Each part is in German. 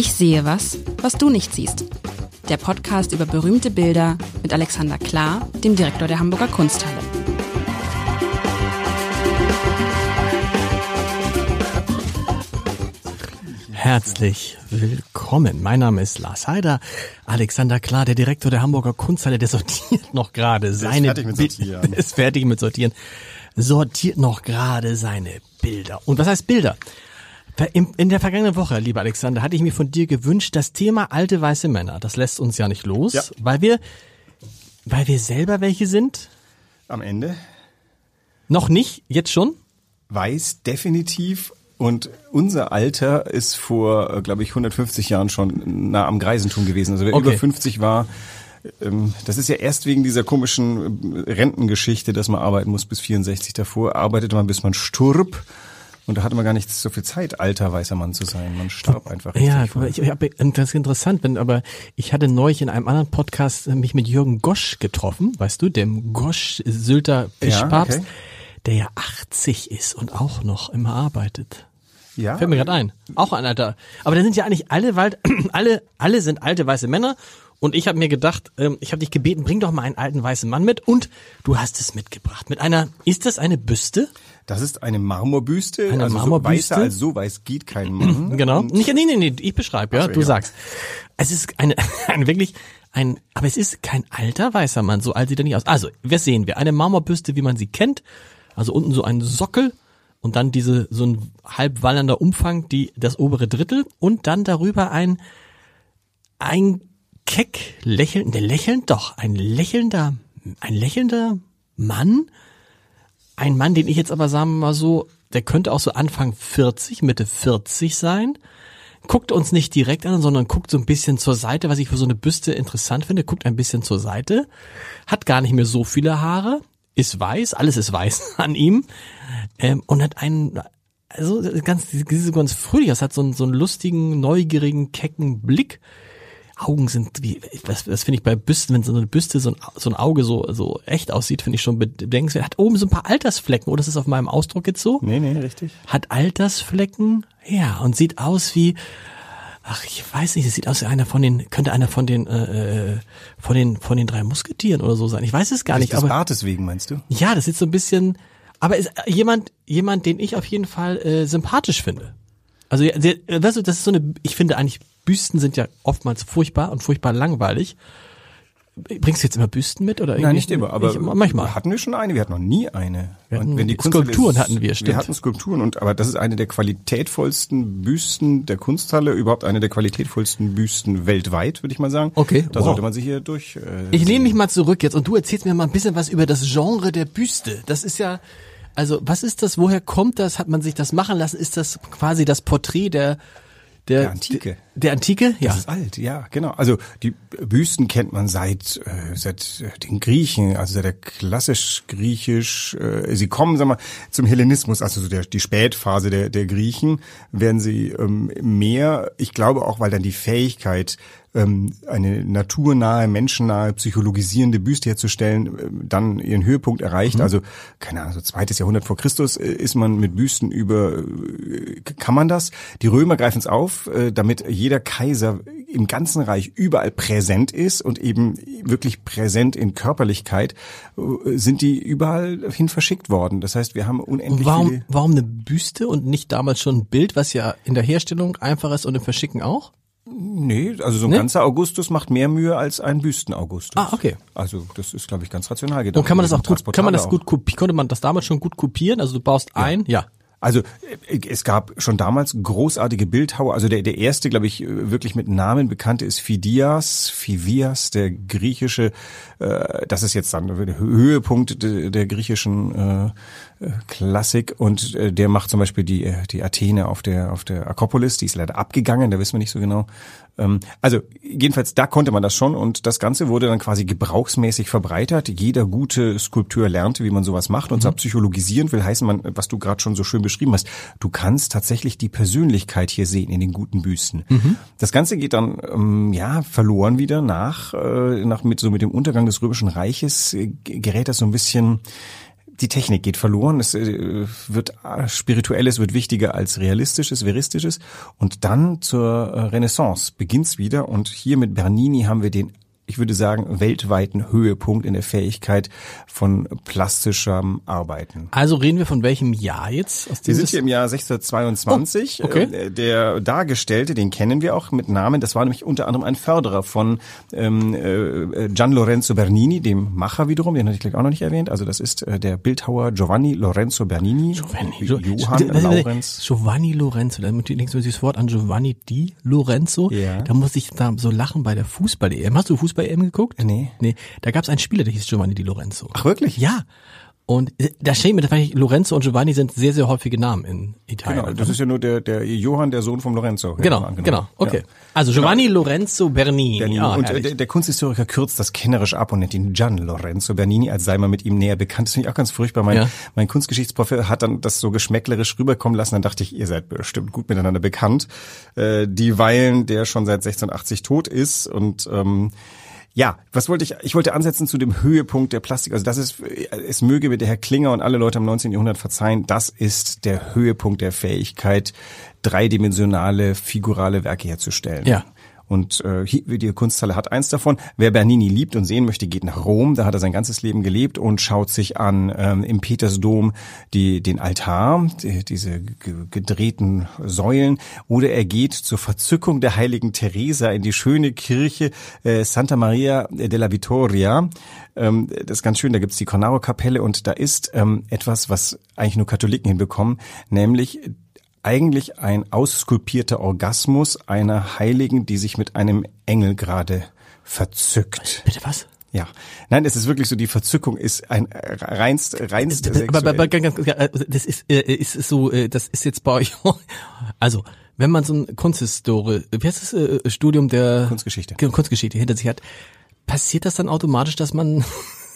Ich sehe was, was du nicht siehst. Der Podcast über berühmte Bilder mit Alexander Klar, dem Direktor der Hamburger Kunsthalle. Herzlich willkommen. Mein Name ist Lars Heider. Alexander Klar, der Direktor der Hamburger Kunsthalle, der sortiert noch gerade seine fertig mit Sortieren. Ist fertig mit Sortieren. Sortiert noch gerade seine Bilder. Und was heißt Bilder? In der vergangenen Woche, lieber Alexander, hatte ich mir von dir gewünscht, das Thema alte weiße Männer, das lässt uns ja nicht los, Ja. weil wir, weil wir selber welche sind. Am Ende Noch nicht, jetzt schon. weiß definitiv und unser Alter ist vor, glaube ich, 150 Jahren schon nah am Greisentum gewesen. Also wer Okay. über 50 war, ähm, das ist ja erst wegen dieser komischen äh, Rentengeschichte, dass man arbeiten muss bis 64 davor, arbeitete man bis man sturb. Und da hatte man gar nicht so viel Zeit, alter weißer Mann zu sein. Man starb einfach. Ja, ich, ich hab, das ist interessant, wenn, aber ich hatte neulich in einem anderen Podcast äh, mich mit Jürgen Gosch getroffen, weißt du, dem Gosch Sylter Fischpapst, okay. der ja 80 ist und auch noch immer arbeitet. ja, Fällt mir gerade ein. Auch ein alter. Aber da sind ja eigentlich alle, Wald, alle, alle sind alte weiße Männer. Und ich habe mir gedacht, ähm, ich habe dich gebeten, bring doch mal einen alten weißen Mann mit. Und du hast es mitgebracht. Mit einer, ist das eine Büste? Das ist eine Marmorbüste. Eine also Marmorbüste? So weißer als so weiß geht kein Mann. Genau. Und Nicht, nee, nee, nee, ich beschreibe, ja, du ja. sagst. Es ist eine, ein wirklich, ein, aber es ist kein alter weißer Mann, so alt sieht er nicht aus. Also, was sehen wir? Eine Marmorbüste, wie man sie kennt. Also unten so ein Sockel und dann diese, so ein halb wallernder Umfang, die, das obere Drittel und dann darüber ein, ein keck lächeln, der lächelnd, doch, ein lächelnder, ein lächelnder Mann, ein Mann, den ich jetzt aber sagen wir mal so, der könnte auch so Anfang 40, Mitte 40 sein. Guckt uns nicht direkt an, sondern guckt so ein bisschen zur Seite, was ich für so eine Büste interessant finde. Guckt ein bisschen zur Seite. Hat gar nicht mehr so viele Haare. Ist weiß, alles ist weiß an ihm. Ähm, und hat einen, also ganz, ganz fröhlich, das hat so einen, so einen lustigen, neugierigen, kecken Blick. Augen sind wie, das, das finde ich bei Büsten, wenn so eine Büste, so ein, so ein Auge so, so echt aussieht, finde ich schon bedenkenswert. Hat oben so ein paar Altersflecken, oder ist das auf meinem Ausdruck jetzt so? Nee, nee, richtig. Hat Altersflecken, ja, und sieht aus wie, ach, ich weiß nicht, es sieht aus wie einer von den, könnte einer von den, äh, äh, von den, von den drei Musketieren oder so sein. Ich weiß es gar nicht, Des aber, Bartes wegen, meinst du? ja, das ist so ein bisschen, aber ist jemand, jemand, den ich auf jeden Fall äh, sympathisch finde. Also, das ist so eine, ich finde eigentlich, Büsten sind ja oftmals furchtbar und furchtbar langweilig. Bringst du jetzt immer Büsten mit oder Nein, irgendwie? nicht immer, aber ich, manchmal. hatten wir schon eine, wir hatten noch nie eine. Wir hatten- und wenn die Skulpturen Kunsthalle hatten wir, stimmt. Wir hatten Skulpturen und aber das ist eine der qualitätvollsten Büsten der Kunsthalle, überhaupt eine der qualitätvollsten Büsten weltweit, würde ich mal sagen. Okay, Da wow. sollte man sich hier durch. Äh, Ich lehne mich mal zurück jetzt und du erzählst mir mal ein bisschen was über das Genre der Büste. Das ist ja, also was ist das? Woher kommt das? Hat man sich das machen lassen? Ist das quasi das Porträt der der, Der Antike. Der Antike? Ja. Das ist alt, ja, genau. Also die Büsten kennt man seit äh, seit äh, den Griechen, also seit der klassisch griechisch. Äh, sie kommen, sag mal, zum Hellenismus, also so der, die Spätphase der der Griechen, werden sie ähm, mehr. Ich glaube auch, weil dann die Fähigkeit ähm, eine naturnahe, menschennahe, psychologisierende Büste herzustellen, äh, dann ihren Höhepunkt erreicht. Also, keine Ahnung, so zweites Jahrhundert vor Christus äh, ist man mit Büsten über, äh, kann man das? Die Römer greifen es auf, damit jeder Kaiser im ganzen Reich überall präsent ist und eben wirklich präsent in Körperlichkeit, sind die überall hin verschickt worden. Das heißt, wir haben unendlich Warum, viele... warum eine Büste und nicht damals schon ein Bild, was ja in der Herstellung einfach ist und im Verschicken auch? Nee, also so ein Nee? ganzer Augustus macht mehr Mühe als ein Büsten-Augustus. Ah, okay. Also das ist, glaube ich, ganz rational gedacht. Und kann man das auch gut, kann man das gut kopieren? Konnte man das damals schon gut kopieren? Also du baust ein, ja. Also äh, es gab schon damals großartige Bildhauer. Also der, der erste, glaube ich, äh, wirklich mit Namen bekannte ist Phidias, Phidias, der griechische, äh, das ist jetzt dann der Höhepunkt de, der griechischen äh, Klassik und äh, der macht zum Beispiel die, äh, die Athene auf der, auf der Akropolis, die ist leider abgegangen, da wissen wir nicht so genau. Ähm, also jedenfalls, da konnte man das schon und das Ganze wurde dann quasi gebrauchsmäßig verbreitert. Jeder gute Skulpteur lernte, wie man sowas macht und zwar psychologisierend will heißen, man, was du gerade schon so schön beschrieben hast, du kannst tatsächlich die Persönlichkeit hier sehen in den guten Büsten. Das Ganze geht dann ähm, ja verloren wieder nach, äh, nach mit so mit dem Untergang des Römischen Reiches äh, gerät das so ein bisschen die Technik geht verloren, es äh, wird äh, spirituelles wird wichtiger als realistisches, veristisches. Und dann zur äh, Renaissance beginnt's wieder. Und hier mit Bernini haben wir den ich würde sagen, weltweiten Höhepunkt in der Fähigkeit von plastischem Arbeiten. Also reden wir von welchem Jahr jetzt? wir sind hier im Jahr 1622. Oh, okay. Äh, der Dargestellte, den kennen wir auch mit Namen. Das war nämlich unter anderem ein Förderer von ähm, äh, Gian Lorenzo Bernini, dem Macher wiederum, den hatte ich gleich auch noch nicht erwähnt. Also das ist äh, der Bildhauer Giovanni Lorenzo Bernini. Giovanni, Johann Lorenz. Giovanni Lorenzo, da denkst du das Wort an Giovanni Di Lorenzo. Ja. Da muss ich da so lachen bei der Fußball-EM. Hast du Fußball-EM geguckt? Nee. Nee, da gab es einen Spieler, der hieß Giovanni Di Lorenzo. Ach wirklich? Ja. Und äh, da steht mir, tatsächlich, Lorenzo und Giovanni sind sehr, sehr häufige Namen in Italien. Genau, das ist ja nur der, der Johann, der Sohn vom Lorenzo. Ja, Genau, genau, okay. Ja. Also Giovanni Lorenzo Bernini. Bernini. Ah, und äh, der, der Kunsthistoriker kürzt das kennerisch ab und nennt ihn Gian Lorenzo Bernini, als sei man mit ihm näher bekannt. Das finde ich auch ganz furchtbar. Mein, Ja. mein Kunstgeschichtsprofessor hat dann das so geschmäcklerisch rüberkommen lassen. Dann dachte ich, ihr seid bestimmt gut miteinander bekannt. Äh, dieweil der schon seit 1680 tot ist und ähm, ja, was wollte ich? Ich wollte ansetzen zu dem Höhepunkt der Plastik. Also das ist, es möge mir der Herr Klinger und alle Leute im 19. Jahrhundert verzeihen, das ist der Höhepunkt der Fähigkeit, dreidimensionale, figurale Werke herzustellen. Ja. Und äh, die Kunsthalle hat eins davon. Wer Bernini liebt und sehen möchte, geht nach Rom. Da hat er sein ganzes Leben gelebt und schaut sich an ähm, im Petersdom die, den Altar, die, diese ge- gedrehten Säulen. Oder er geht zur Verzückung der heiligen Teresa in die schöne Kirche äh, Santa Maria della Vittoria. Ähm, das ist ganz schön. Da gibt's die Cornaro-Kapelle und da ist ähm, etwas, was eigentlich nur Katholiken hinbekommen, nämlich eigentlich ein ausskulptierter Orgasmus einer Heiligen, die sich mit einem Engel gerade verzückt. Bitte was? Ja, nein, es ist wirklich so, die Verzückung ist ein äh, reinst, reinst Aber, aber, aber sexuell. ganz, ganz, äh, das ist, äh, ist es so, äh, das ist jetzt bei euch. Also, wenn man so ein Kunsthistorie, wie heißt das äh, Studium der Kunstgeschichte. Kunstgeschichte hinter sich hat, passiert das dann automatisch, dass man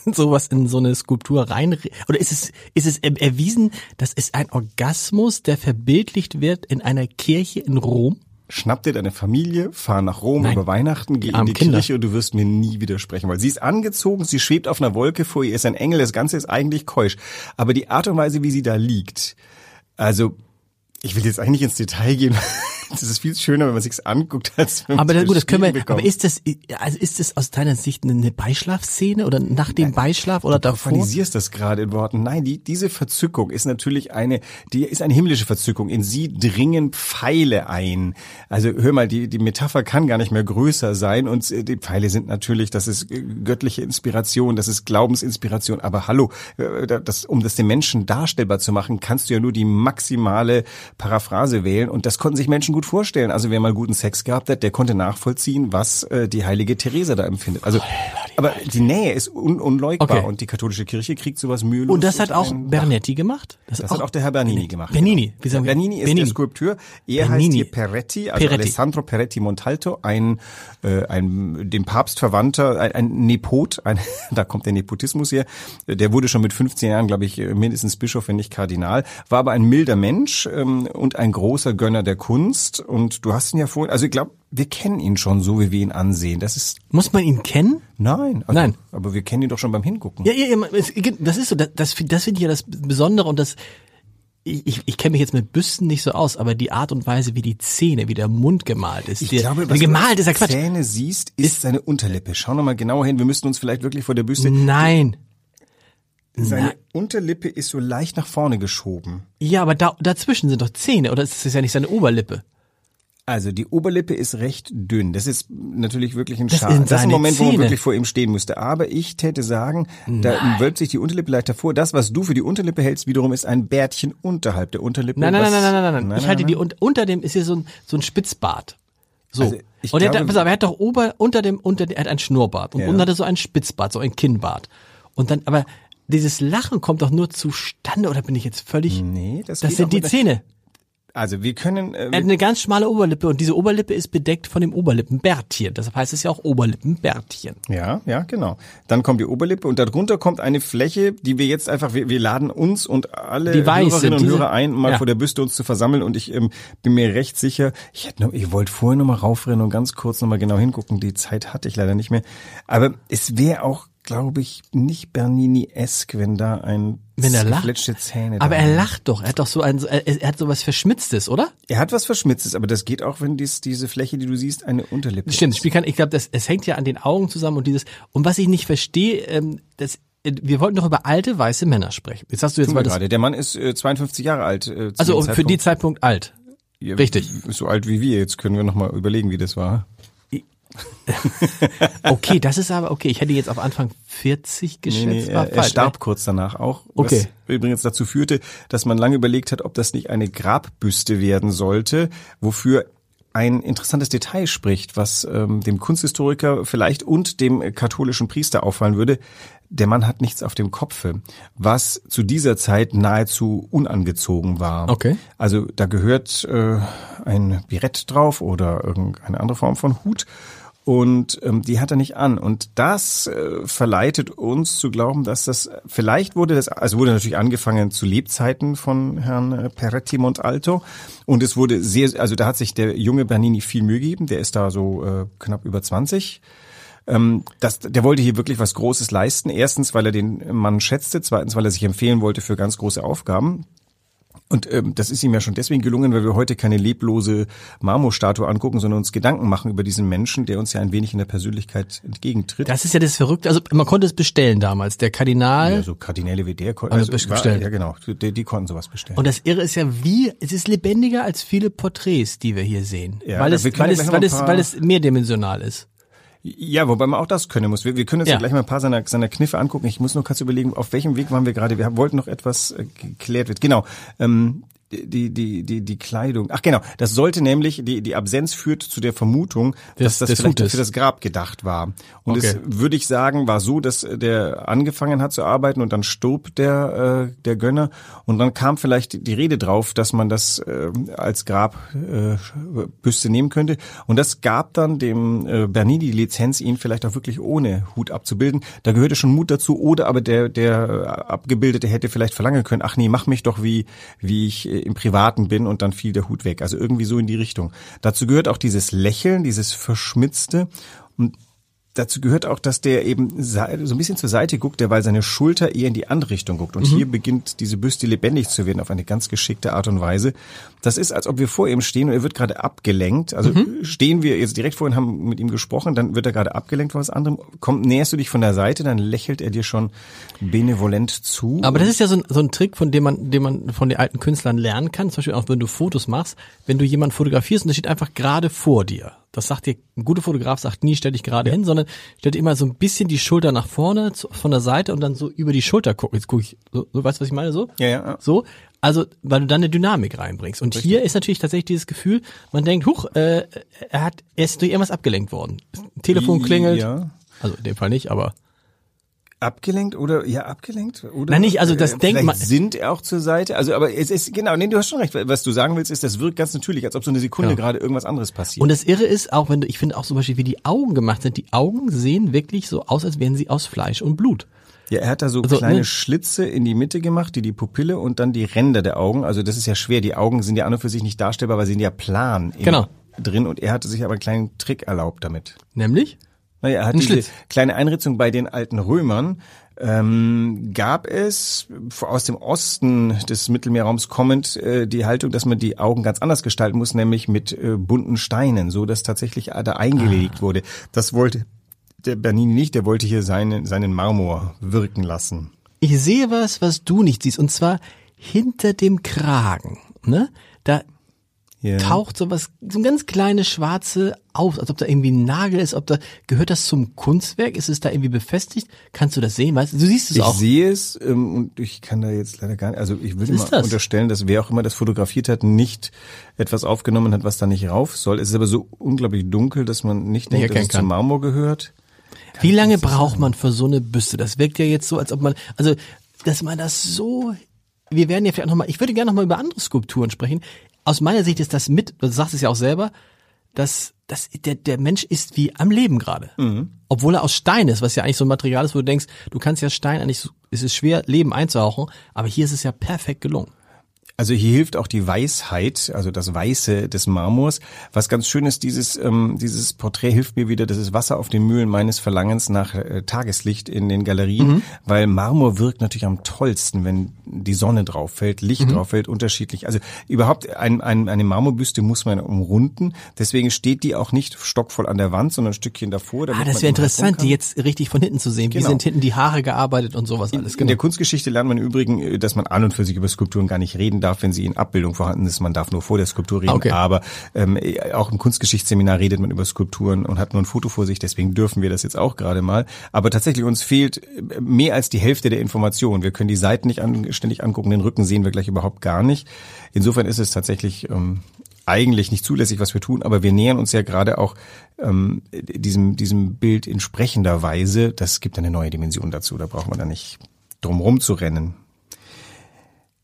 sowas in so eine Skulptur rein oder ist es ist es er- erwiesen, das ist ein Orgasmus, der verbildlicht wird in einer Kirche in Rom? Schnapp dir deine Familie, fahr nach Rom Nein. über Weihnachten, geh in armen die Kinder. Kirche und du wirst mir nie widersprechen, weil sie ist angezogen, sie schwebt auf einer Wolke, vor ihr ist ein Engel, das Ganze ist eigentlich keusch. Aber die Art und Weise, wie sie da liegt, also ich will jetzt eigentlich ins Detail gehen. Das ist viel schöner, wenn man sich's anguckt, als wenn man Aber das, gut, das können wir. beschrieben Aber bekommt. ist das also ist das aus deiner Sicht eine Beischlafszene oder nach dem Beischlaf oder Du davor? formalisierst das gerade in Worten. Nein, die, diese Verzückung ist natürlich eine, die ist eine himmlische Verzückung. In sie dringen Pfeile ein. Also hör mal, die, die Metapher kann gar nicht mehr größer sein und äh, die Pfeile sind natürlich, das ist äh, göttliche Inspiration, das ist Glaubensinspiration. Aber hallo, äh, das, um das den Menschen darstellbar zu machen, kannst du ja nur die maximale Paraphrase wählen und das konnten sich Menschen gut vorstellen. Also wer mal guten Sex gehabt hat, der konnte nachvollziehen, was äh, die heilige Theresa da empfindet. Also, aber die Nähe ist un unleugbar Okay. und die katholische Kirche kriegt sowas mühelos. Und das hat auch Bernetti gemacht? das hat auch der Herr Bernini gemacht. Bernini, genau. wie sagen wir? Bernini ist Bernini. der Skulpteur. Er Bernini. heißt hier Peretti, also Peretti. Alessandro Peretti Montalto, ein, äh, ein dem Papst verwandter, ein, ein Nepot, ein, da kommt der Nepotismus her. Der wurde schon mit 15 Jahren, glaube ich, mindestens Bischof, wenn nicht Kardinal, war aber ein milder Mensch ähm, und ein großer Gönner der Kunst. Und du hast ihn ja vorhin, also ich glaube, wir kennen ihn schon so, wie wir ihn ansehen. Das ist Muss man ihn kennen? nein, also, Nein. aber wir kennen ihn doch schon beim Hingucken. Ja, ja, ja, das ist so, das, das, find- das finde ich ja das Besondere und das, ich, ich, ich kenne mich jetzt mit Büsten nicht so aus, aber die Art und Weise, wie die Zähne, wie der Mund gemalt ist. Ich glaube, wie was gemalt du ist ja Quatsch. Zähne siehst, ist, seine Unterlippe. Schau noch mal genauer hin. Wir müssten uns vielleicht wirklich vor der Büste. Nein. Seine Nein. Unterlippe ist so leicht nach vorne geschoben. Ja, aber da, dazwischen sind doch Zähne, oder ist das ja nicht seine Oberlippe? Also die Oberlippe ist recht dünn. Das ist natürlich wirklich ein Das Schade. sind Das ist ein Moment, wo man Zähne. wirklich vor ihm stehen müsste. Aber ich täte sagen, da wölbt sich die Unterlippe leicht davor. Das, was du für die Unterlippe hältst, wiederum ist ein Bärtchen unterhalb der Unterlippe. Nein, nein, was- nein, nein, nein, nein, nein. Ich halte nein. die, und unter dem ist hier so ein, so ein Spitzbart. So. Also, und er, hat, glaube- pass auf, er hat doch ober, unter dem, unter er hat ein Schnurrbart und Ja. unten hat er so ein Spitzbart, so ein Kinnbart. Und dann, aber dieses Lachen kommt doch nur zustande, oder bin ich jetzt völlig, Nee, das, das sind die Zähne. Also wir können, äh, Er hat eine ganz schmale Oberlippe und diese Oberlippe ist bedeckt von dem Oberlippenbärtchen. Deshalb heißt es ja auch Oberlippenbärtchen. Ja, ja, genau. Dann kommt die Oberlippe und darunter kommt eine Fläche, die wir jetzt einfach, wir, wir laden uns und alle Die Hörerinnen sind, und diese- Hörer ein, mal ja. vor der Büste uns zu versammeln und ich ähm, bin mir recht sicher, ich hätte noch, ich wollte vorher noch mal raufrennen und ganz kurz noch mal genau hingucken, die Zeit hatte ich leider nicht mehr. Aber es wäre auch, glaube ich, nicht Bernini-esk, wenn da ein Wenn er lacht. Zähne. Aber er lacht doch. Er hat doch so ein, er, er hat so was Verschmitztes, oder? Er hat was Verschmitztes, aber das geht auch, wenn dies, diese Fläche, die du siehst, eine Unterlippe Stimmt, ist. Kann, ich glaube, es hängt ja an den Augen zusammen und dieses, und was ich nicht verstehe, ähm, das, äh, wir wollten doch über alte weiße Männer sprechen. Jetzt hast du jetzt mal gerade. Der Mann ist äh, 52 Jahre alt. Äh, also für die Zeitpunkt. Alt. Ja, richtig. So alt wie wir. Jetzt können wir noch mal überlegen, wie das war. Okay, das ist aber, okay, ich hätte jetzt auf Anfang 40 geschätzt. Nee, nee, er, er starb ne? kurz danach auch. Okay. Was übrigens dazu führte, dass man lange überlegt hat, ob das nicht eine Grabbüste werden sollte, wofür ein interessantes Detail spricht, was ähm, dem Kunsthistoriker vielleicht und dem katholischen Priester auffallen würde. Der Mann hat nichts auf dem Kopfe, was zu dieser Zeit nahezu unangezogen war. Okay. Also da gehört äh, ein Birett drauf oder irgendeine andere Form von Hut. Und ähm, die hat er nicht an. Und das äh, verleitet uns zu glauben, dass das vielleicht wurde das, also wurde natürlich angefangen zu Lebzeiten von Herrn äh, Peretti Montalto. Und es wurde sehr, also da hat sich der junge Bernini viel Mühe gegeben. Der ist da so äh, knapp über 20. Ähm, das, der wollte hier wirklich was Großes leisten. Erstens, weil er den Mann schätzte. Zweitens, weil er sich empfehlen wollte für ganz große Aufgaben. Und ähm, das ist ihm ja schon deswegen gelungen, weil wir heute keine leblose Marmorstatue angucken, sondern uns Gedanken machen über diesen Menschen, der uns ja ein wenig in der Persönlichkeit entgegentritt. Das ist ja das Verrückte. Also man konnte es bestellen damals. Der Kardinal. ja, so Kardinäle wie der konnten Also bestellen. ja genau, die, die konnten sowas bestellen. Und das Irre ist ja wie, es ist lebendiger als viele Porträts, die wir hier sehen. Ja, weil, es, weil, es, weil, es, weil es mehrdimensional ist. Ja, wobei man auch das können muss. Wir, wir können uns ja. Ja. gleich mal ein paar seiner, seiner Kniffe angucken. Ich muss nur kurz überlegen, auf welchem Weg waren wir gerade. Wir wollten noch etwas äh, geklärt wird. Genau. Ähm, die, die, die, die Kleidung. Ach genau, das sollte nämlich, die, die Absenz führt zu der Vermutung, dass das des vielleicht Hutes. für das Grab gedacht war. Und Okay. es, würde ich sagen, war so, dass der angefangen hat zu arbeiten und dann stob der, äh, der Gönner und dann kam vielleicht die Rede drauf, dass man das äh, als Grabbüste äh, nehmen könnte. Und das gab dann dem äh, Bernini die Lizenz, ihn vielleicht auch wirklich ohne Hut abzubilden. Da gehörte schon Mut dazu. Oder aber der, der äh, Abgebildete hätte vielleicht verlangen können, ach nee, mach mich doch wie, wie ich im Privaten bin und dann fiel der Hut weg. Also irgendwie so in die Richtung. Dazu gehört auch dieses Lächeln, dieses Verschmitzte. Und dazu gehört auch, dass der eben so ein bisschen zur Seite guckt, der weil seine Schulter eher in die andere Richtung guckt. Und hier beginnt diese Büste lebendig zu werden auf eine ganz geschickte Art und Weise. Das ist, als ob wir vor ihm stehen und er wird gerade abgelenkt. Also stehen wir jetzt direkt vor ihm, haben mit ihm gesprochen, dann wird er gerade abgelenkt von was anderem. Kommt, näherst du dich von der Seite, dann lächelt er dir schon benevolent zu. Aber das ist ja so ein, so ein Trick, von dem man, den man von den alten Künstlern lernen kann. Zum Beispiel auch, wenn du Fotos machst, wenn du jemanden fotografierst und der steht einfach gerade vor dir. Das sagt dir, ein guter Fotograf sagt nie, stell dich gerade hin, sondern stell dir immer so ein bisschen die Schulter nach vorne, zu, von der Seite und dann so über die Schulter gucken. Jetzt gucke ich, so, so, weißt du, was ich meine? So? Ja, ja, ja. So. Also, weil du dann eine Dynamik reinbringst. Und hier ist natürlich tatsächlich dieses Gefühl, man denkt, huch, äh, er hat, er ist durch irgendwas abgelenkt worden. Telefon klingelt. Ja. Also in dem Fall nicht, aber. Abgelenkt oder ja abgelenkt oder? Nein, nicht, also das Äh, man- sind er auch zur Seite. Also aber es ist genau, nee, du hast schon recht. Was du sagen willst, ist, das wirkt ganz natürlich, als ob so eine Sekunde Ja. gerade irgendwas anderes passiert. Und das Irre ist auch, wenn du, ich finde auch zum Beispiel, wie die Augen gemacht sind. Die Augen sehen wirklich so aus, als wären sie aus Fleisch und Blut. ja, er hat da so Also, kleine ne? Schlitze in die Mitte gemacht, die die Pupille und dann die Ränder der Augen. Also das ist ja schwer. Die Augen sind ja an und für sich nicht darstellbar, weil sie sind ja plan Genau. drin. Und er hatte sich aber einen kleinen Trick erlaubt damit. Nämlich? Naja, er hat Ein diese Schlitz. kleine Einritzung bei den alten Römern. Ähm, gab es aus dem Osten des Mittelmeerraums kommend äh, die Haltung, dass man die Augen ganz anders gestalten muss, nämlich mit äh, bunten Steinen, so dass tatsächlich da eingelegt wurde. Das wollte der Bernini nicht, der wollte hier seinen, seinen Marmor wirken lassen. Ich sehe was, was du nicht siehst, und zwar hinter dem Kragen. Ne? Da Ja. taucht so was, so ein ganz kleines schwarze auf, als ob da irgendwie ein Nagel ist, ob da, gehört das zum Kunstwerk? Ist es da irgendwie befestigt? Kannst du das sehen? Weißt du, du siehst es Ich auch. sehe es ähm, und ich kann da jetzt leider gar nicht, also ich Was mal das? unterstellen, dass wer auch immer das fotografiert hat, nicht etwas aufgenommen hat, was da nicht rauf soll. Es ist aber so unglaublich dunkel, dass man nicht denkt, dass es zum kann. Marmor gehört. Wie lange braucht man für so eine Büste? Das wirkt ja jetzt so, als ob man, also, dass man das so, wir werden ja vielleicht nochmal, ich würde gerne nochmal über andere Skulpturen sprechen. Aus meiner Sicht ist das mit, du sagst es ja auch selber, dass, dass der, der Mensch ist wie am Leben gerade. Obwohl er aus Stein ist, was ja eigentlich so ein Material ist, wo du denkst, du kannst ja Stein eigentlich, es ist schwer, Leben einzuhauchen, aber hier ist es ja perfekt gelungen. Also hier hilft auch die Weisheit, also das Weiße des Marmors. Was ganz schön ist, dieses, ähm, dieses Porträt hilft mir wieder, das ist Wasser auf den Mühlen meines Verlangens nach äh, Tageslicht in den Galerien, mhm. weil Marmor wirkt natürlich am tollsten, wenn die Sonne drauf fällt, Licht mhm. drauf fällt, unterschiedlich. Also überhaupt ein, ein, eine Marmorbüste muss man umrunden, deswegen steht die auch nicht stockvoll an der Wand, sondern ein Stückchen davor. Ah, das wäre interessant, die jetzt richtig von hinten zu sehen. Genau. Wie sind hinten die Haare gearbeitet und sowas alles. Genau. In der Kunstgeschichte lernt man im Übrigen, äh, dass man an und für sich über Skulpturen gar nicht reden darf, wenn sie in Abbildung vorhanden ist. Man darf nur vor der Skulptur reden. Okay. Aber ähm, auch im Kunstgeschichtsseminar redet man über Skulpturen und hat nur ein Foto vor sich. Deswegen dürfen wir das jetzt auch gerade mal. Aber tatsächlich uns fehlt äh, mehr als die Hälfte der Informationen. Wir können die Seiten nicht an, ständig angucken, den Rücken sehen wir gleich überhaupt gar nicht. Insofern ist es tatsächlich ähm, eigentlich nicht zulässig, was wir tun, aber wir nähern uns ja gerade auch ähm, diesem, diesem Bild in sprechender Weise. Das gibt eine neue Dimension dazu, da braucht man da nicht drum rum zu rennen.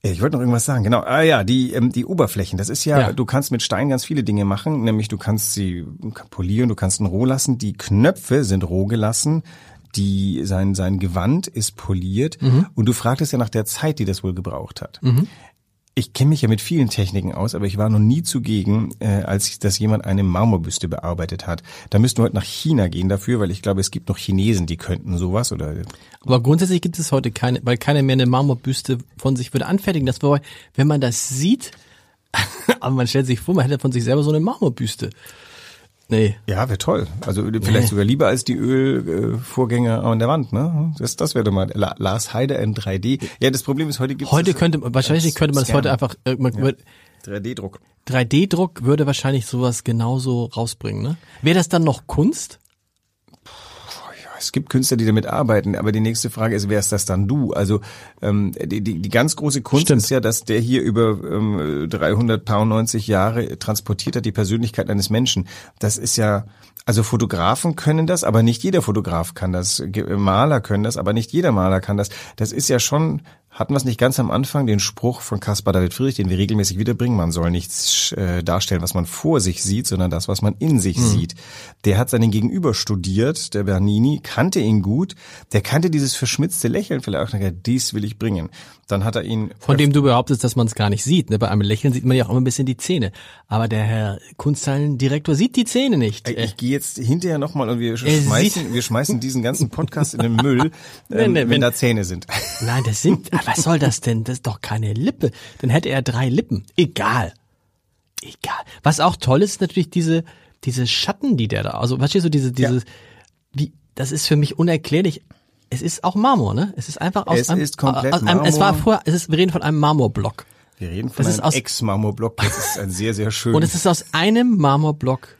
Ich wollte noch irgendwas sagen, genau. Ah ja, die ähm, die Oberflächen. Das ist ja, ja, du kannst mit Stein ganz viele Dinge machen, nämlich du kannst sie polieren, du kannst ihn roh lassen. Die Knöpfe sind roh gelassen, die sein sein Gewand ist poliert mhm. und du fragtest ja nach der Zeit, die das wohl gebraucht hat. Mhm ich kenne mich ja mit vielen Techniken aus, aber ich war noch nie zugegen, äh, als das jemand eine Marmorbüste bearbeitet hat. Da müssten wir heute nach China gehen dafür, weil ich glaube, es gibt noch Chinesen, die könnten sowas oder. Aber grundsätzlich gibt es heute keine, weil keiner mehr eine Marmorbüste von sich würde anfertigen. Das war, wenn man das sieht, aber man stellt sich vor, man hätte von sich selber so eine Marmorbüste. Nee. Ja, wäre toll. Also vielleicht nee. sogar lieber als die Ölvorgänger an der Wand, ne? Das, das wäre doch mal Lars Heider in 3D. Ja, das Problem ist, heute gibt es. Heute könnte, wahrscheinlich könnte man das heute einfach, äh, man, ja. 3D-Druck. 3D-Druck würde wahrscheinlich sowas genauso rausbringen, ne? Wäre das dann noch Kunst? Es gibt Künstler, die damit arbeiten, aber die nächste Frage ist, wer ist das dann du? Also ähm, die, die, die ganz große Kunst Stimmt. ist ja, dass der hier über ähm, 390 Jahre transportiert hat, die Persönlichkeit eines Menschen. Das ist ja, also Fotografen können das, aber nicht jeder Fotograf kann das. Maler können das, aber nicht jeder Maler kann das. Das ist ja schon hatten wir es nicht ganz am Anfang, den Spruch von Caspar David Friedrich, den wir regelmäßig wiederbringen, man soll nichts äh, darstellen, was man vor sich sieht, sondern das, was man in sich mhm. sieht. Der hat seinen Gegenüber studiert, der Bernini, kannte ihn gut, der kannte dieses verschmitzte Lächeln vielleicht auch, dies will ich bringen. Dann hat er ihn... Von dem du behauptest, dass man es gar nicht sieht. Ne? Bei einem Lächeln sieht man ja auch immer ein bisschen die Zähne. Aber der Herr Kunstzahlendirektor sieht die Zähne nicht. Ich, ich gehe jetzt hinterher nochmal und wir schmeißen, wir schmeißen diesen ganzen Podcast in den Müll, ähm, wenn, wenn da Zähne sind. Nein, das sind was soll das denn? Das ist doch keine Lippe. Dann hätte er drei Lippen. Egal. Egal. Was auch toll ist, ist natürlich diese, diese Schatten, die der da, also verstehst du, diese, diese, ja. wie, das ist für mich unerklärlich. Es ist auch Marmor, ne? Es ist einfach aus es einem, ist komplett aus einem, es war vorher, es ist, wir reden von einem Marmorblock. Wir reden von das einem Ex-Marmorblock. Das ist ein sehr, sehr schön. Und es ist aus einem Marmorblock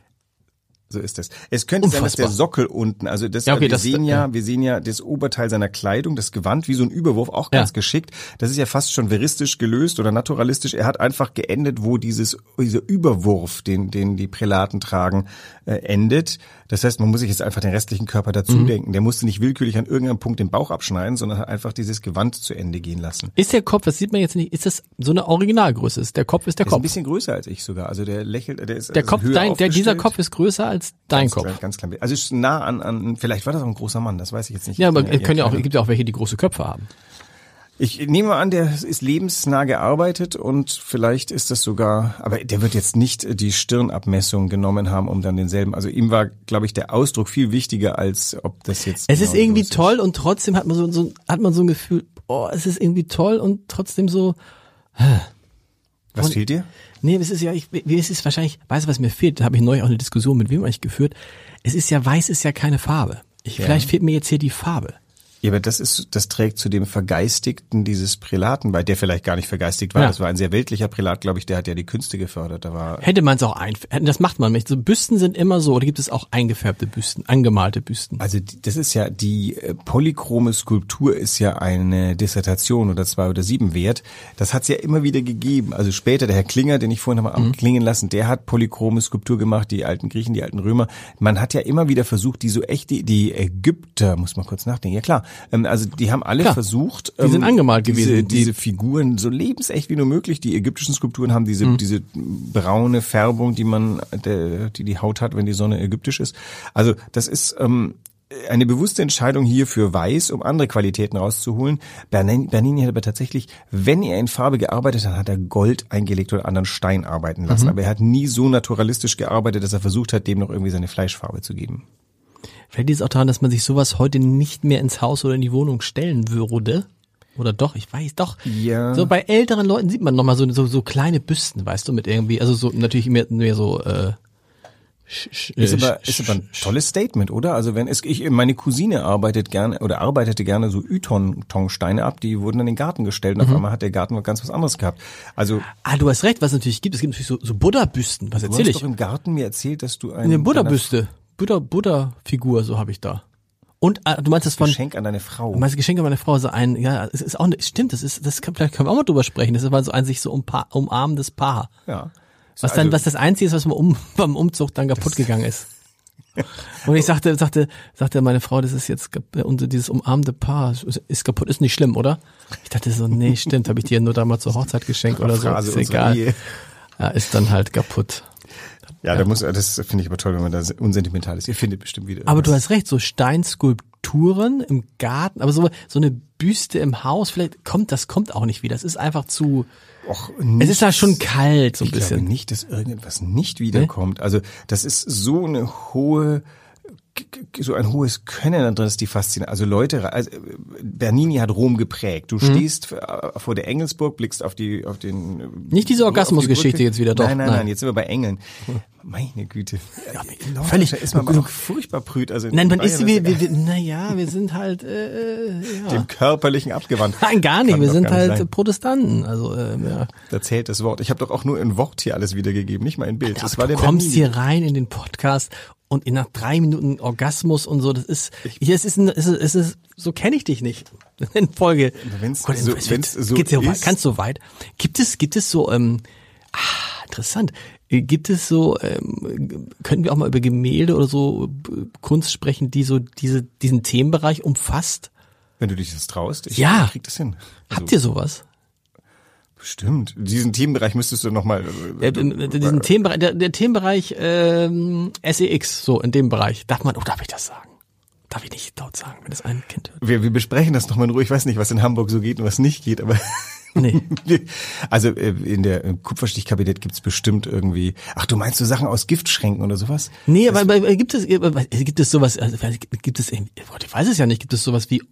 so ist das. Es könnte Unfassbar. sein, dass der Sockel unten, also das, ja, okay, wir das, sehen ja, ja, wir sehen ja das Oberteil seiner Kleidung, das Gewand, wie so ein Überwurf, auch ganz ja. geschickt. Das ist ja fast schon veristisch gelöst oder naturalistisch. Er hat einfach geendet, wo dieses, dieser Überwurf, den, den die Prälaten tragen, äh, endet. Das heißt, man muss sich jetzt einfach den restlichen Körper dazu mhm. denken. Der musste nicht willkürlich an irgendeinem Punkt den Bauch abschneiden, sondern hat einfach dieses Gewand zu Ende gehen lassen. Ist der Kopf, das sieht man jetzt nicht, ist das so eine Originalgröße? Ist der Kopf ist der Kopf? Ist ein bisschen größer als ich sogar. Also der lächelt, der ist der also Kopf, dein, der, dieser Kopf ist größer als dein ganz Kopf. Klein, ganz klein. Also ist nah an, an, vielleicht war das auch ein großer Mann, das weiß ich jetzt nicht. Ja, aber es können ja auch, gibt ja auch welche, die große Köpfe haben. Ich nehme an, der ist lebensnah gearbeitet und vielleicht ist das sogar, aber der wird jetzt nicht die Stirnabmessung genommen haben, um dann denselben. Also ihm war, glaube ich, der Ausdruck viel wichtiger, als ob das jetzt. Es genau ist irgendwie ist. toll und trotzdem hat man so, so, hat man so ein Gefühl, oh, es ist irgendwie toll und trotzdem so. Was fehlt dir? Nee, es ist ja, ich, es ist wahrscheinlich, weißt du, was mir fehlt? Da habe ich neulich auch eine Diskussion mit wem eigentlich geführt. Es ist ja, weiß ist ja keine Farbe. Ich, ja. Vielleicht fehlt mir jetzt hier die Farbe. Ja, aber das ist, das trägt zu dem Vergeistigten dieses Prälaten bei, der vielleicht gar nicht vergeistigt war. Ja. Das war ein sehr weltlicher Prälat, glaube ich, der hat ja die Künste gefördert. Da war Hätte man es auch ein, das macht man nicht. So Büsten sind immer so, oder gibt es auch eingefärbte Büsten, angemalte Büsten? Also das ist ja, die äh, polychrome Skulptur ist ja eine Dissertation oder zwei oder sieben wert. Das hat es ja immer wieder gegeben. Also später, der Herr Klinger, den ich vorhin nochmal mhm. klingen lassen, der hat polychrome Skulptur gemacht, die alten Griechen, die alten Römer. Man hat ja immer wieder versucht, die so echt, die, Ägypter, muss man kurz nachdenken, ja klar, also die haben alle Klar, versucht, die sind ähm, angemalt diese, gewesen. Diese Figuren so lebensecht wie nur möglich. Die ägyptischen Skulpturen haben diese, mhm. diese braune Färbung, die man, der, die die Haut hat, wenn die Sonne ägyptisch ist. Also das ist, ähm, eine bewusste Entscheidung hier für Weiß, um andere Qualitäten rauszuholen. Bernini, Bernini hat aber tatsächlich, wenn er in Farbe gearbeitet hat, hat er Gold eingelegt oder anderen Stein arbeiten lassen. Aber er hat nie so naturalistisch gearbeitet, dass er versucht hat, dem noch irgendwie seine Fleischfarbe zu geben. Fällt dies auch daran, dass man sich sowas heute nicht mehr ins Haus oder in die Wohnung stellen würde? Oder doch? Ich weiß doch. Ja. So bei älteren Leuten sieht man noch mal so, so, so kleine Büsten, weißt du, mit irgendwie, also so natürlich mehr, mehr so äh, sch- Ist äh, aber, ist aber ein tolles Statement, oder? Also wenn es, ich, meine Cousine arbeitet gerne oder arbeitete gerne so Yton-Tongsteine ab, die wurden in den Garten gestellt Mhm. und auf einmal hat der Garten ganz was anderes gehabt. Also Ah, du hast recht, was es natürlich gibt. Es gibt natürlich so, so Buddha-Büsten. Was du erzähle hast ich? doch im Garten mir erzählt, dass du ein Eine Buddha-Büste. Buddha, Buddha-Figur, so habe ich da. Und äh, du meinst das von, Geschenk an deine Frau. du meinst Geschenk an meine Frau, so ein, ja, es ist auch, stimmt, das ist, das kann, vielleicht können wir auch mal drüber sprechen. Das ist mal so ein sich so umpa umarmendes Paar. Ja. Was dann, Also- was das Einzige ist, was mir um, beim Umzug dann kaputt gegangen ist. Und ich sagte, sagte, sagte meine Frau, das ist jetzt äh, unser dieses umarmende Paar ist, kaputt, ist nicht schlimm, oder? Ich dachte so, nee, stimmt, habe ich dir nur damals zur Hochzeit geschenkt oder so, ist egal. Ja, ist dann halt kaputt. Ja, da muss, das finde ich aber toll, wenn man da unsentimental ist. Ihr findet bestimmt wieder. Aber du irgendwas. hast recht, so Steinskulpturen im Garten, aber so, so eine Büste im Haus, vielleicht kommt, das kommt auch nicht wieder. Es ist einfach zu, Och, es ist da schon kalt, so ein Ich glaube bisschen. nicht, dass irgendetwas nicht wiederkommt. Also das ist so eine hohe so ein hohes Können da drin ist die Faszination. Also Leute, also Bernini hat Rom geprägt. Du Mhm. stehst äh, vor der Engelsburg, blickst auf die auf den äh, Nicht diese die Orgasmusgeschichte Brücke. jetzt wieder, doch, Nein, nein, nein. nein, jetzt sind wir bei Engeln. Meine Güte. Ja, völlig- ist man noch furchtbar prüd. Also in Nein, man ist, wir, das wir, wir, naja, wir sind halt, äh, ja. dem körperlichen abgewandt. Nein, gar nicht. Kann Wir sind halt sein. Protestanten. Also ähm, ja. Da zählt das Wort. Ich habe doch auch nur in Wort hier alles wiedergegeben, nicht mal in Bild. Das Aber war du kommst hier rein in den Podcast und in nach drei Minuten Orgasmus und so. Das ist, hier, es ist, ein, es ist, es ist so kenne ich dich nicht. In Folge. Wenn's Gott, so- es- wenn's so geht's ja weit, ist- ganz so weit. Gibt es, gibt es so, ähm, interessant. Äh, Gibt es so, ähm, können wir auch mal über Gemälde oder so äh, Kunst sprechen, die so diese, diesen Themenbereich umfasst? Wenn du dich das traust, ich Ja. krieg das hin. Also, Habt ihr sowas? Bestimmt. Diesen Themenbereich müsstest du nochmal. Äh, äh, diesen Themenbereich, der, der Themenbereich ähm, SEX, so in dem Bereich. Darf man, oh, darf ich das sagen? Darf ich nicht laut sagen, wenn das ein Kind hört? Wir, wir besprechen das nochmal in Ruhe. Ich weiß nicht, was in Hamburg so geht und was nicht geht, aber. Nee. Also äh, in der im Kupferstichkabinett gibt's bestimmt irgendwie. Ach, du meinst so Sachen aus Giftschränken oder sowas? Nee, aber, aber aber gibt es aber gibt es sowas also gibt es irgendwie- ich weiß es ja nicht, gibt es sowas wie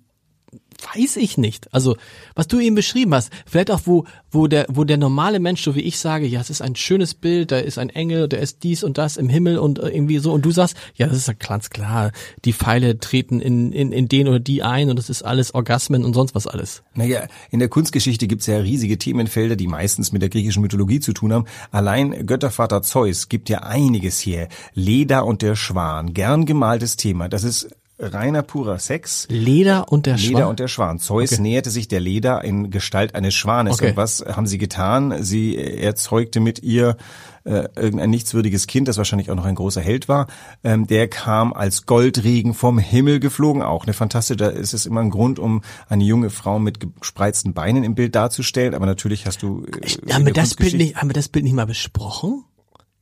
weiß ich nicht. Also, was du eben beschrieben hast, vielleicht auch wo wo der wo der normale Mensch so wie ich sage, ja, es ist ein schönes Bild, da ist ein Engel, der ist dies und das im Himmel und äh, irgendwie so und du sagst, ja, das ist ja ganz klar, die Pfeile treten in in in den oder die ein und das ist alles Orgasmen und sonst was alles. Naja, in der Kunstgeschichte gibt's ja riesige Themenfelder, die meistens mit der griechischen Mythologie zu tun haben. Allein Göttervater Zeus gibt ja einiges hier. Leda und der Schwan, gern gemaltes Thema. Das ist reiner purer Sex. Leder und der Schwan. und der Schwan. Zeus näherte sich der Leda in Gestalt eines Schwanes. Okay. Und was haben sie getan? Sie erzeugte mit ihr äh, irgendein nichtswürdiges Kind, das wahrscheinlich auch noch ein großer Held war. Ähm, der kam als Goldregen vom Himmel geflogen. Auch eine fantastische, da ist es immer ein Grund, um eine junge Frau mit gespreizten Beinen im Bild darzustellen. Aber natürlich hast du. Äh, haben wir das Bild nicht haben wir das Bild nicht mal besprochen?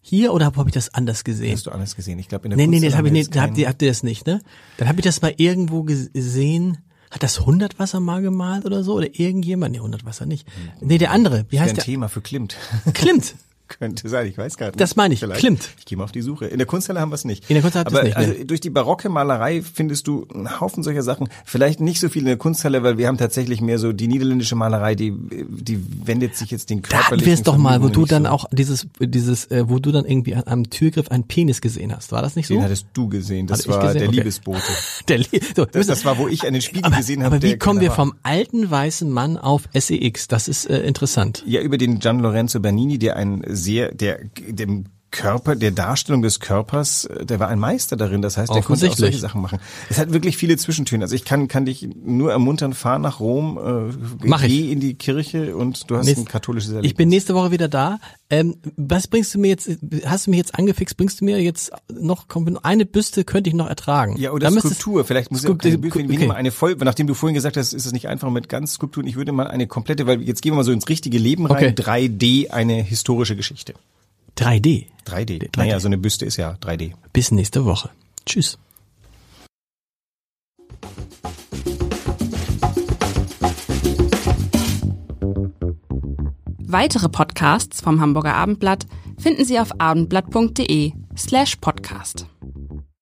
Hier oder habe ich das anders gesehen? Hast du alles gesehen? Ich glaube, in der Nee, nee, nee, das habe ich nicht, habt ihr, habt ihr das nicht, ne? Dann habe ich das mal irgendwo gesehen. Hat das Hundertwasser mal gemalt oder so? Oder irgendjemand? Nee, Hundertwasser nicht. Nee, der andere. Wie heißt der? Thema für Klimt. Klimt. Könnte sein, ich weiß gar nicht. Das meine ich, Vielleicht. Klimt. Ich gehe mal auf die Suche. In der Kunsthalle haben wir es nicht. In der Kunsthalle ihr Aber es nicht, also nee. durch die barocke Malerei findest du einen Haufen solcher Sachen. Vielleicht nicht so viel in der Kunsthalle, weil wir haben tatsächlich mehr so die niederländische Malerei, die die wendet sich jetzt den Da körperlichen wir es doch mal, wo du dann so. auch dieses, dieses, äh, wo du dann irgendwie an einem Türgriff einen Penis gesehen hast. War das nicht so? Den hattest du gesehen. Das Hatte war gesehen? der Okay. Liebesbote. Der Lie- so, Das, das war, wo ich einen Spiegel aber, gesehen habe. aber wie kommen wir war. vom alten weißen Mann auf SEX? Das ist äh, interessant. Ja, über den Gian Lorenzo Bernini, der ein sehr, der dem Körper, der Darstellung des Körpers, äh, der war ein Meister darin. Das heißt, der konnte auch solche Sachen machen. Es hat wirklich viele Zwischentöne. Also ich kann, kann dich nur ermuntern, fahr nach Rom, äh, Mach ich. geh in die Kirche und du hast Nächst- ein katholisches Erlebnis. Ich bin nächste Woche wieder da. Ähm, was bringst du mir jetzt? Hast du mich jetzt angefixt? Bringst du mir jetzt noch eine Büste könnte ich noch ertragen? ja, oder Da müsstest- Skulptur. Vielleicht muss ja Skulptur, Bild, wir okay. eine voll, nachdem du vorhin gesagt hast, ist es nicht einfach mit ganz Skulpturen. Ich würde mal eine komplette, weil jetzt gehen wir mal so ins richtige Leben rein. Okay. 3D, eine historische Geschichte. 3D. 3D. 3D. Naja, so eine Büste ist ja 3D. Bis nächste Woche. Tschüss. Weitere Podcasts vom Hamburger Abendblatt finden Sie auf abendblatt.de slash podcast.